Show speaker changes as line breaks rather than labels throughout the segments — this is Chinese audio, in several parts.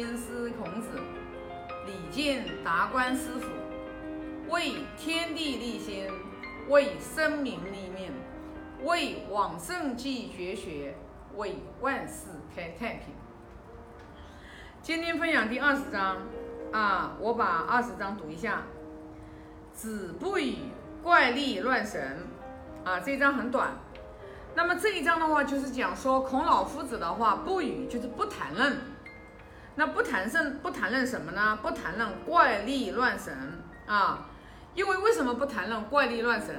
先师孔子，礼敬达官师傅，为天地立心，为生民立命，为往圣继绝学，为万世开太平。今天分享第二十章啊，我把二十章读一下。子不语怪力乱神啊，这一章很短。那么这一章的话，就是讲说孔老夫子的话，不语就是不谈论。那不谈甚不谈论什么呢？不谈论怪力乱神啊。因为为什么不谈论怪力乱神？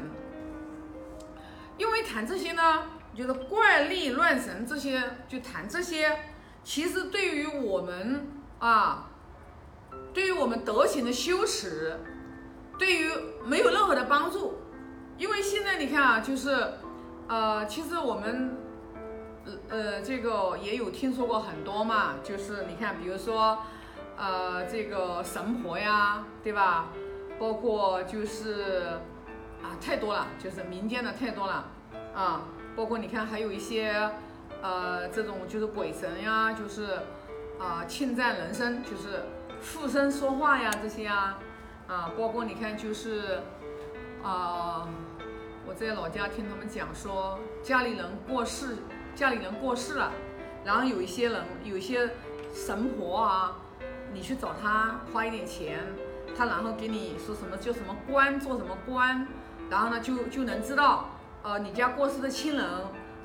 因为谈这些呢，就是怪力乱神这些，就谈这些，其实对于我们啊，对于我们德行的修持。对于没有任何的帮助，因为现在你看啊，就是，呃，其实我们，呃，这个也有听说过很多嘛，就是你看，比如说，呃，这个神婆呀，对吧？包括就是，啊，太多了，就是民间的太多了，啊，包括你看还有一些，呃，这种就是鬼神呀，就是，啊，侵占人生，就是附身说话呀，这些啊。啊，包括你看，就是，啊，我在老家听他们讲说，家里人过世，家里人过世了，然后有一些人，有一些神婆啊，你去找他花一点钱，他然后给你说什么叫什么官，做什么官，然后呢就就能知道，呃，你家过世的亲人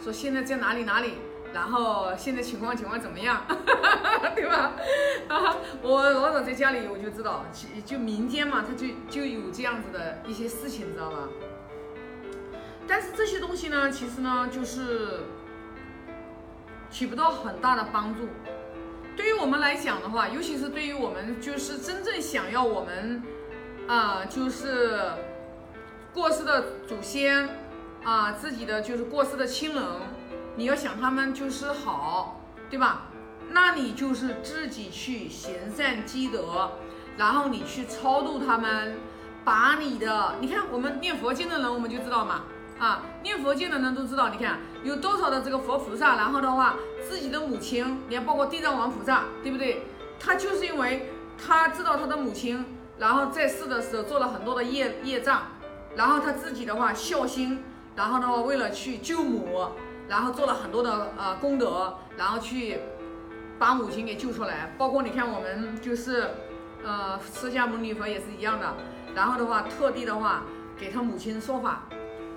说现在在哪里哪里。然后现在情况情况怎么样，对吧？啊，我老早在家里我就知道，就就民间嘛，他就就有这样子的一些事情，你知道吧？但是这些东西呢，其实呢，就是起不到很大的帮助。对于我们来讲的话，尤其是对于我们就是真正想要我们啊，就是过世的祖先啊，自己的就是过世的亲人。你要想他们就是好，对吧？那你就是自己去行善积德，然后你去超度他们，把你的，你看我们念佛经的人，我们就知道嘛，啊，念佛经的人都知道，你看有多少的这个佛菩萨，然后的话，自己的母亲，你看包括地藏王菩萨，对不对？他就是因为他知道他的母亲，然后在世的时候做了很多的业业障，然后他自己的话孝心，然后的话为了去救母。然后做了很多的呃功德，然后去把母亲给救出来。包括你看我们就是呃释迦牟尼佛也是一样的。然后的话，特地的话给他母亲说法。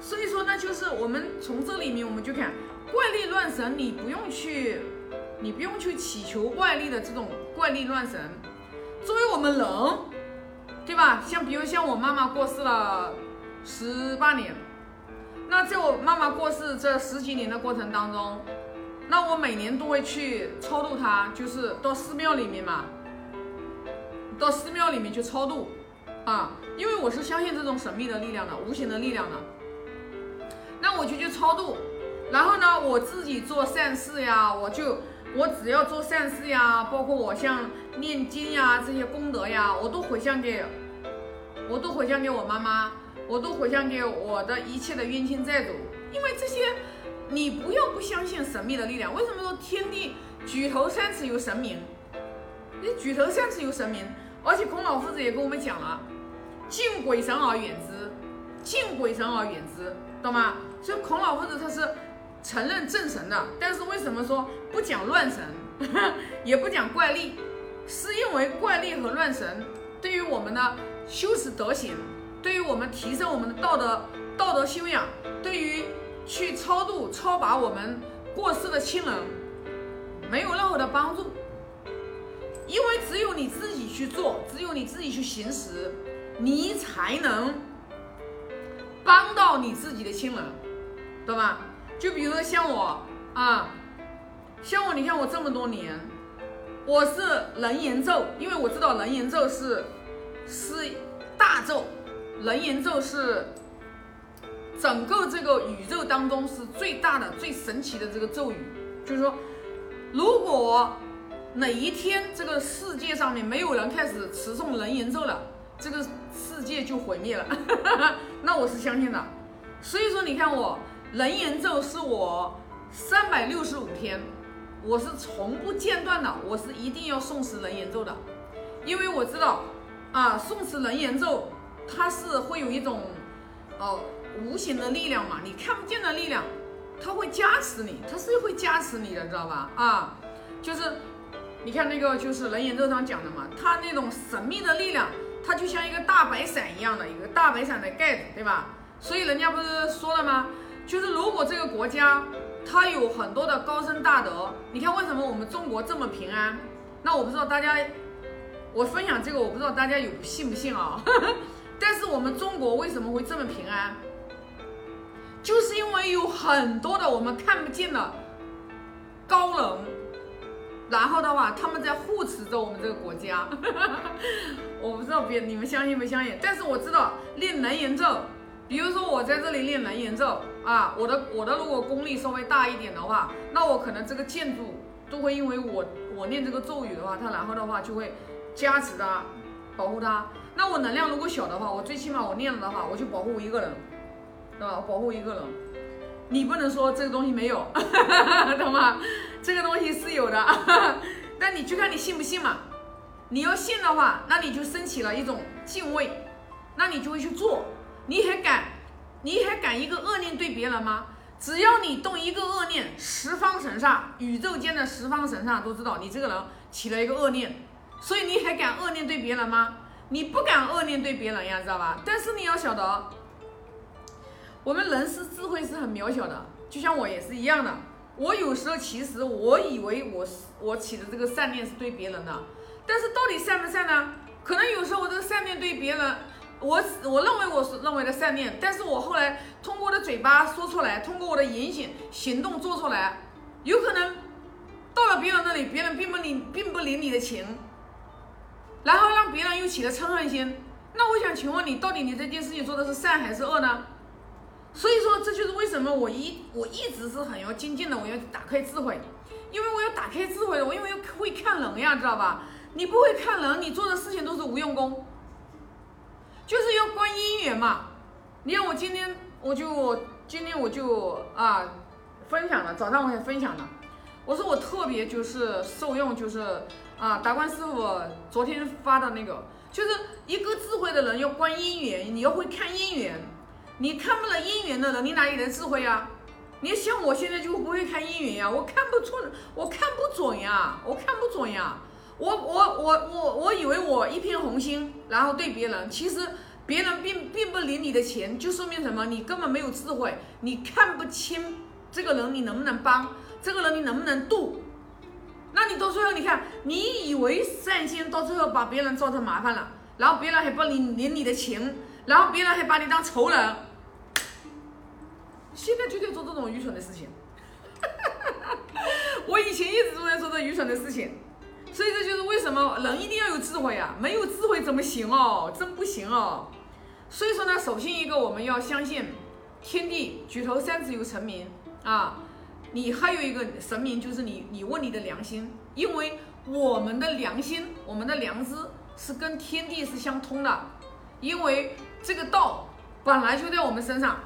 所以说呢，就是我们从这里面我们就看怪力乱神，你不用去，你不用去祈求外力的这种怪力乱神。作为我们人，对吧？像比如像我妈妈过世了十八年。那在我妈妈过世这十几年的过程当中，那我每年都会去超度她，就是到寺庙里面嘛，到寺庙里面去超度啊，因为我是相信这种神秘的力量的、无形的力量的。那我就去超度，然后呢，我自己做善事呀，我就我只要做善事呀，包括我像念经呀这些功德呀，我都回向给，我都回向给我妈妈。我都回向给我的一切的冤亲债主，因为这些，你不要不相信神秘的力量。为什么说天地举头三尺有神明？你举头三尺有神明，而且孔老夫子也跟我们讲了，敬鬼神而远之，敬鬼神而远之，懂吗？所以孔老夫子他是承认正神的，但是为什么说不讲乱神，也不讲怪力？是因为怪力和乱神对于我们的修持德行。对于我们提升我们的道德道德修养，对于去超度超拔我们过世的亲人，没有任何的帮助，因为只有你自己去做，只有你自己去行使，你才能帮到你自己的亲人，懂吗？就比如说像我啊，像我，你看我这么多年，我是人言咒，因为我知道人言咒是是大咒。人言咒是整个这个宇宙当中是最大的、最神奇的这个咒语。就是说，如果哪一天这个世界上面没有人开始持诵人言咒了，这个世界就毁灭了。那我是相信的。所以说，你看我人言咒是我三百六十五天我是从不间断的，我是一定要诵持人言咒的，因为我知道啊，诵持人言咒它是会有一种哦无形的力量嘛，你看不见的力量，它会加持你，它是会加持你的，知道吧？啊，就是你看那个就是人言咒上讲的嘛，它那种神秘的力量，它就像一个大白伞一样的一个大白伞的盖子，对吧？所以人家不是说了吗？就是如果这个国家。它有很多的高深大德，你看为什么我们中国这么平安？那我不知道大家，我分享这个我不知道大家有信不信啊？但是我们中国为什么会这么平安？就是因为有很多的我们看不见的高冷，然后的话他们在护持着我们这个国家。我不知道别你们相信不相信？但是我知道练能言咒。比如说我在这里练能言咒啊，我的我的如果功力稍微大一点的话，那我可能这个建筑都会因为我我念这个咒语的话，它然后的话就会加持它，保护它。那我能量如果小的话，我最起码我念了的话，我就保护我一个人，对吧？保护一个人，你不能说这个东西没有，懂吗？这个东西是有的，但你去看你信不信嘛？你要信的话，那你就升起了一种敬畏，那你就会去做。你还敢，你还敢一个恶念对别人吗？只要你动一个恶念，十方神煞、宇宙间的十方神煞都知道你这个人起了一个恶念，所以你还敢恶念对别人吗？你不敢恶念对别人呀，知道吧？但是你要晓得，我们人是智慧是很渺小的，就像我也是一样的。我有时候其实我以为我是我起的这个善念是对别人的，但是到底善不善呢？可能有时候我这个善念对别人。我我认为我是认为的善念，但是我后来通过我的嘴巴说出来，通过我的言行行动做出来，有可能到了别人那里，别人并不领并不领你的情，然后让别人又起了嗔恨心。那我想请问你，到底你这件事情做的是善还是恶呢？所以说，这就是为什么我一我一直是很要精进的，我要打开智慧，因为我要打开智慧，我因为要会看人呀，知道吧？你不会看人，你做的事情都是无用功。就是要观姻缘嘛，你看我今天我就今天我就啊分享了，早上我也分享了，我说我特别就是受用，就是啊达观师傅昨天发的那个，就是一个智慧的人要观姻缘，你要会看姻缘，你看不了姻缘的人，你哪里来智慧啊？你像我现在就不会看姻缘呀，我看不出，我看不准呀，我看不准呀。我我我我我以为我一片红心，然后对别人，其实别人并并不领你的钱，就说明什么？你根本没有智慧，你看不清这个人你能不能帮，这个人你能不能渡？那你到最后你看，你以为善心，到最后把别人造成麻烦了，然后别人还不领领你的情，然后别人还把你当仇人，现在就在做这种愚蠢的事情。我以前一直都在做这愚蠢的事情。所以这就是为什么人一定要有智慧啊！没有智慧怎么行哦？真不行哦！所以说呢，首先一个我们要相信天地举头三尺有神明啊！你还有一个神明就是你，你问你的良心，因为我们的良心，我们的良知是跟天地是相通的，因为这个道本来就在我们身上。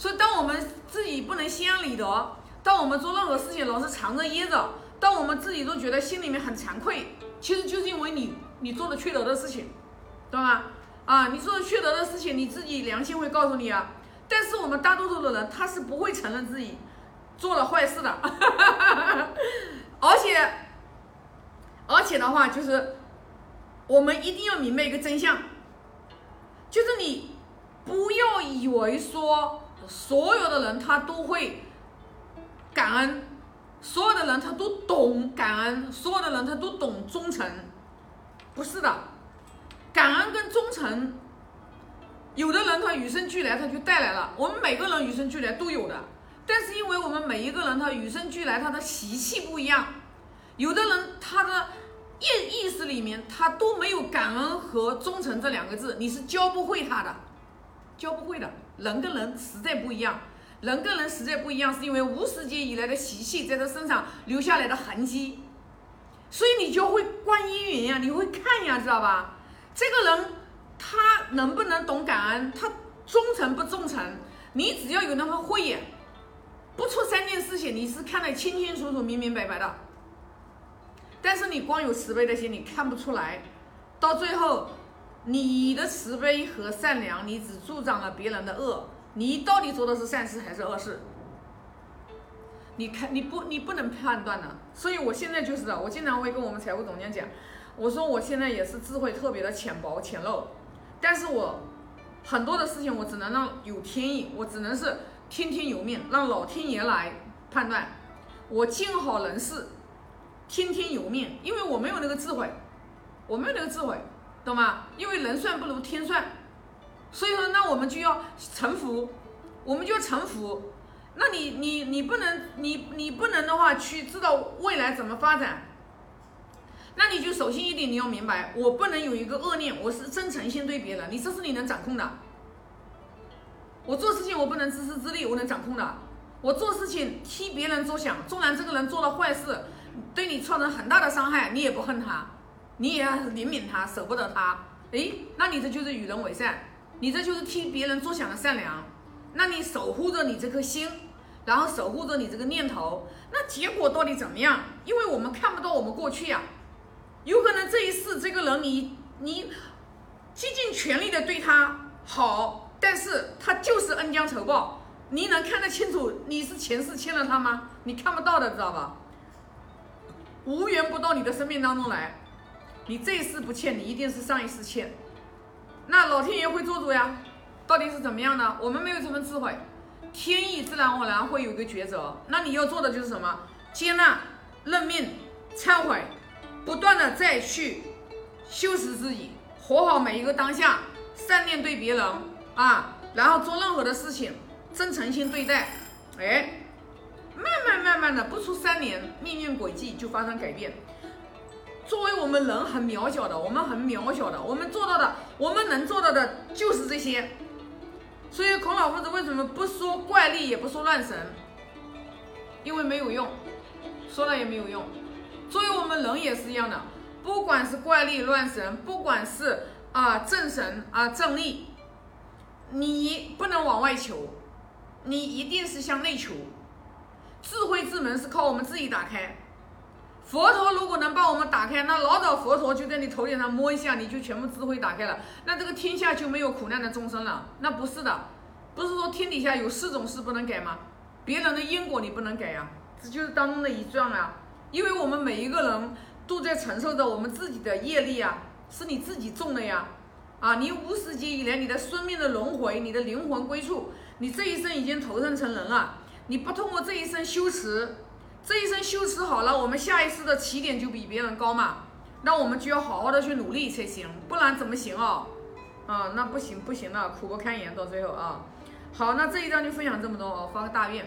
所以当我们自己不能心安理得，当我们做任何事情老是藏着掖着。当我们自己都觉得心里面很惭愧，其实就是因为你你做了缺德的事情，懂吗？啊，你做了缺德的事情，你自己良心会告诉你啊。但是我们大多数的人他是不会承认自己做了坏事的，而且而且的话就是我们一定要明白一个真相，就是你不要以为说所有的人他都会感恩。所有的人他都懂感恩，所有的人他都懂忠诚，不是的，感恩跟忠诚，有的人他与生俱来他就带来了，我们每个人与生俱来都有的，但是因为我们每一个人他与生俱来他的习气不一样，有的人他的意意识里面他都没有感恩和忠诚这两个字，你是教不会他的，教不会的，人跟人实在不一样。人跟人实在不一样，是因为无始劫以来的习气在他身上留下来的痕迹，所以你就会观姻缘呀，你会看呀，知道吧？这个人他能不能懂感恩，他忠诚不忠诚？你只要有那份慧眼，不出三件事情，你是看得清清楚楚、明明白白的。但是你光有慈悲的心，你看不出来，到最后，你的慈悲和善良，你只助长了别人的恶。你到底做的是善事还是恶事？你看，你不，你不能判断的。所以我现在就是的，我经常会跟我们财务总监讲，我说我现在也是智慧特别的浅薄浅陋，但是我很多的事情我只能让有天意，我只能是听天由命，让老天爷来判断，我尽好人事。听天由命，因为我没有那个智慧，我没有那个智慧，懂吗？因为人算不如天算，所以说那我们就要臣服，我们就要臣服。那你你你不能，你你不能的话去知道未来怎么发展，那你就首先一点你要明白，我不能有一个恶念，我是真诚心对别人，你这是你能掌控的。我做事情我不能自私自利，我能掌控的。我做事情替别人着想，纵然这个人做了坏事。对你造成很大的伤害，你也不恨他，你也要怜悯他，舍不得他。哎，那你这就是与人为善，你这就是替别人着想的善良。那你守护着你这颗心，然后守护着你这个念头，那结果到底怎么样？因为我们看不到我们过去呀，有可能这一世这个人你你竭尽全力的对他好，但是他就是恩将仇报，你能看得清楚你是前世欠了他吗？你看不到的，知道吧？无缘不到你的生命当中来，你这一世不欠，你一定是上一世欠。那老天爷会做主呀，到底是怎么样呢？我们没有这份智慧，天意自然而然会有个抉择。那你要做的就是什么？接纳、认命、忏悔，不断的再去修持自己，活好每一个当下，善念对别人啊，然后做任何的事情，真诚心对待，哎。慢慢慢慢的，不出三年，命运轨迹就发生改变。作为我们人很渺小的，我们很渺小的，我们做到的，我们能做到的就是这些。所以孔老夫子为什么不说怪力，也不说乱神？因为没有用，说了也没有用。作为我们人也是一样的，不管是怪力乱神，不管是啊正神啊正力，你不能往外求，你一定是向内求。智慧之门是靠我们自己打开。佛陀如果能帮我们打开，那老早佛陀就在你头顶上摸一下，你就全部智慧打开了，那这个天下就没有苦难的众生了。那不是的，不是说天底下有四种事不能改吗？别人的因果你不能改呀，这就是当中的一状啊。因为我们每一个人都在承受着我们自己的业力啊，是你自己种的呀。啊，你无始劫以来你的生命的轮回，你的灵魂归处，你这一生已经投生成人了。你不通过这一生修持，这一生修持好了，我们下一次的起点就比别人高嘛。那我们就要好好的去努力才行，不然怎么行哦？啊，那不行不行了，苦不堪言到最后啊。好，那这一章就分享这么多哦，发个大愿。